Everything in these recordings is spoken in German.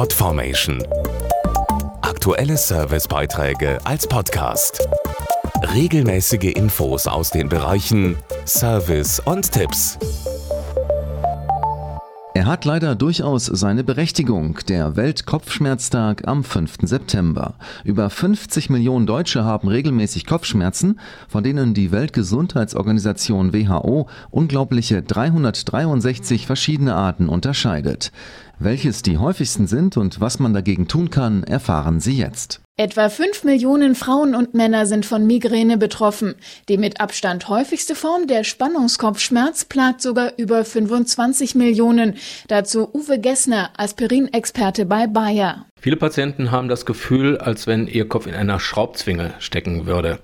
Podformation. Aktuelle Servicebeiträge als Podcast. Regelmäßige Infos aus den Bereichen Service und Tipps. Er hat leider durchaus seine Berechtigung, der Weltkopfschmerztag am 5. September. Über 50 Millionen Deutsche haben regelmäßig Kopfschmerzen, von denen die Weltgesundheitsorganisation WHO unglaubliche 363 verschiedene Arten unterscheidet. Welches die häufigsten sind und was man dagegen tun kann, erfahren Sie jetzt. Etwa 5 Millionen Frauen und Männer sind von Migräne betroffen. Die mit Abstand häufigste Form der Spannungskopfschmerz plagt sogar über 25 Millionen. Dazu Uwe Gessner, Aspirinexperte bei Bayer. Viele Patienten haben das Gefühl, als wenn ihr Kopf in einer Schraubzwinge stecken würde.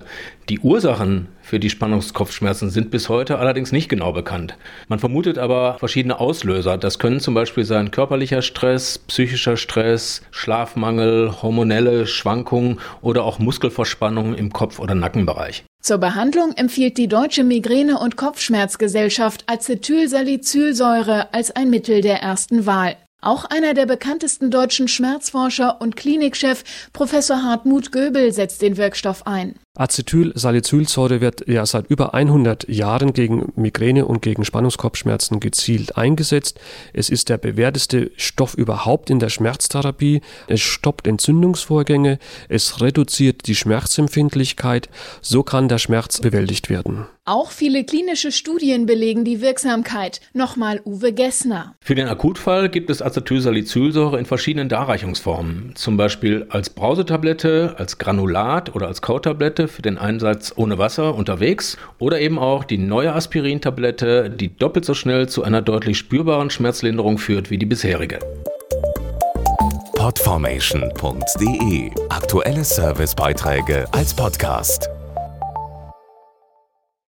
Die Ursachen für die Spannungskopfschmerzen sind bis heute allerdings nicht genau bekannt. Man vermutet aber verschiedene Auslöser. Das können zum Beispiel sein körperlicher Stress, psychischer Stress, Schlafmangel, hormonelle Schwankungen oder auch Muskelverspannungen im Kopf- oder Nackenbereich. Zur Behandlung empfiehlt die Deutsche Migräne- und Kopfschmerzgesellschaft Acetylsalicylsäure als ein Mittel der ersten Wahl. Auch einer der bekanntesten deutschen Schmerzforscher und Klinikchef, Professor Hartmut Göbel, setzt den Wirkstoff ein. Acetylsalicylsäure wird ja seit über 100 Jahren gegen Migräne und gegen Spannungskopfschmerzen gezielt eingesetzt. Es ist der bewährteste Stoff überhaupt in der Schmerztherapie. Es stoppt Entzündungsvorgänge, es reduziert die Schmerzempfindlichkeit. So kann der Schmerz bewältigt werden. Auch viele klinische Studien belegen die Wirksamkeit. Nochmal Uwe Gessner. Für den Akutfall gibt es Acetylsalicylsäure in verschiedenen Darreichungsformen. Zum Beispiel als Brausetablette, als Granulat oder als Kautablette für den Einsatz ohne Wasser unterwegs oder eben auch die neue Aspirin-Tablette, die doppelt so schnell zu einer deutlich spürbaren Schmerzlinderung führt wie die bisherige. Podformation.de Aktuelle Servicebeiträge als Podcast.